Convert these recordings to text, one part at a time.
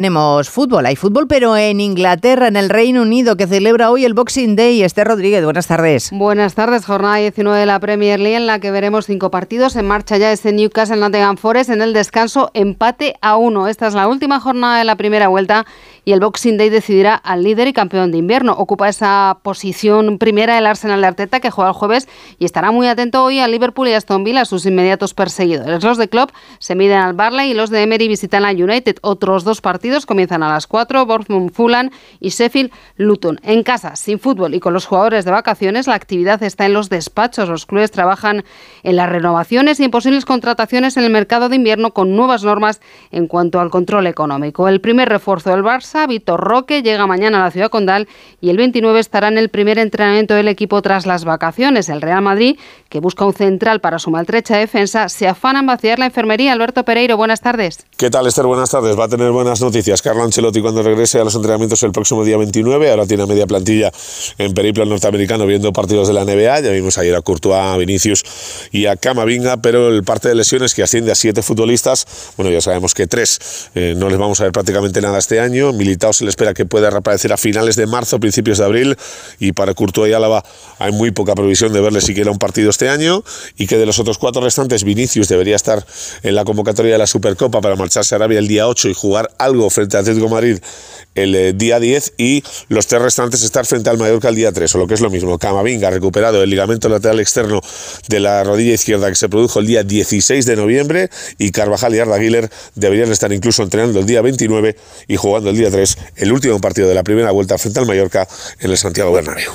Tenemos fútbol, hay fútbol, pero en Inglaterra, en el Reino Unido, que celebra hoy el Boxing Day. Esther Rodríguez, buenas tardes. Buenas tardes, jornada 19 de la Premier League, en la que veremos cinco partidos. En marcha ya este Newcastle Nottingham Forest, en el descanso empate a uno. Esta es la última jornada de la primera vuelta y el Boxing Day decidirá al líder y campeón de invierno. Ocupa esa posición primera el Arsenal de Arteta, que juega el jueves y estará muy atento hoy a Liverpool y Aston Villa, sus inmediatos perseguidores. Los de Klopp se miden al Barley y los de Emery visitan a United. Otros dos partidos comienzan a las 4, Bournemouth Fulham y Sheffield Luton. En casa, sin fútbol y con los jugadores de vacaciones, la actividad está en los despachos. Los clubes trabajan en las renovaciones y en posibles contrataciones en el mercado de invierno con nuevas normas en cuanto al control económico. El primer refuerzo del Barça, Vitor Roque, llega mañana a la ciudad condal y el 29 estará en el primer entrenamiento del equipo tras las vacaciones. El Real Madrid, que busca un central para su maltrecha defensa, se afana en vaciar la enfermería. Alberto Pereiro, buenas tardes. ¿Qué tal, Esther? Buenas tardes. Va a tener buenas noticias Carlo Ancelotti cuando regrese a los entrenamientos el próximo día 29. Ahora tiene media plantilla en periplo norteamericano viendo partidos de la NBA. Ya vimos ayer a Courtois, a Vinicius y a Camavinga, pero el parte de lesiones que asciende a siete futbolistas, bueno, ya sabemos que tres eh, no les vamos a ver prácticamente nada este año. Militao se le espera que pueda reaparecer a finales de marzo, principios de abril, y para Courtois y Álava hay muy poca previsión de verle siquiera un partido este año, y que de los otros cuatro restantes, Vinicius debería estar en la convocatoria de la Supercopa para marcharse a Arabia el día 8 y jugar algo frente a Atlético Madrid el eh, día 10 y los tres restantes estar frente al Mallorca el día 3, o lo que es lo mismo, Camavinga recuperado el ligamento lateral externo de la rodilla izquierda que se produjo el día 16 de noviembre y Carvajal y Arda Güler deberían estar incluso entrenando el día 29 y jugando el día 3 el último partido de la primera vuelta frente al Mallorca en el Santiago Bernabéu.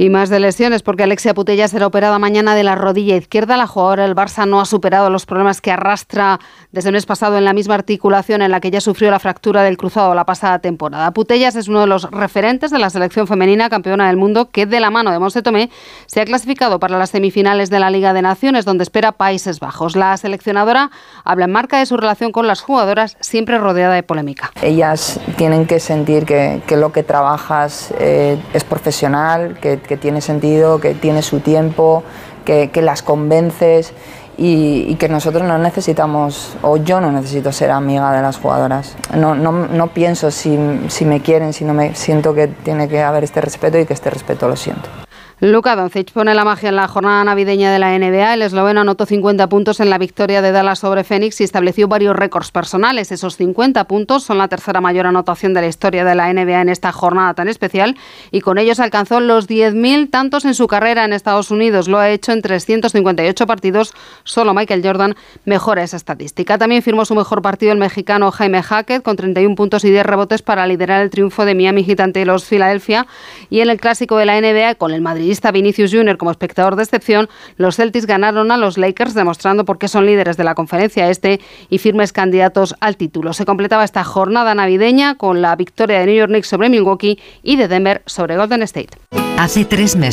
Y más de lesiones, porque Alexia Putella será operada mañana de la rodilla izquierda. La jugadora del Barça no ha superado los problemas que arrastra desde el mes pasado en la misma articulación en la que ya sufrió la fractura del cruzado la pasada temporada. Putellas es uno de los referentes de la selección femenina campeona del mundo que de la mano de Monse Tomé se ha clasificado para las semifinales de la Liga de Naciones, donde espera Países Bajos. La seleccionadora habla en marca de su relación con las jugadoras, siempre rodeada de polémica. Ellas tienen que sentir que, lo que trabajas eh, es profesional, que que tiene sentido, que tiene su tiempo, que, las convences y, que nosotros no necesitamos, o yo no necesito ser amiga de las jugadoras. No, no, no pienso si, si me quieren, si no me siento que tiene que haber este respeto y que este respeto lo siento. Luka Doncic pone la magia en la jornada navideña de la NBA. El esloveno anotó 50 puntos en la victoria de Dallas sobre Phoenix y estableció varios récords personales. Esos 50 puntos son la tercera mayor anotación de la historia de la NBA en esta jornada tan especial y con ellos alcanzó los 10.000 tantos en su carrera en Estados Unidos. Lo ha hecho en 358 partidos. Solo Michael Jordan mejora esa estadística. También firmó su mejor partido el mexicano Jaime Hackett con 31 puntos y 10 rebotes para liderar el triunfo de Miami Heat ante los Philadelphia y en el clásico de la NBA con el Madrid Vinicius Jr. como espectador de excepción, los Celtics ganaron a los Lakers demostrando por qué son líderes de la conferencia este y firmes candidatos al título. Se completaba esta jornada navideña con la victoria de New York Knicks sobre Milwaukee y de Denver sobre Golden State. Hace tres meses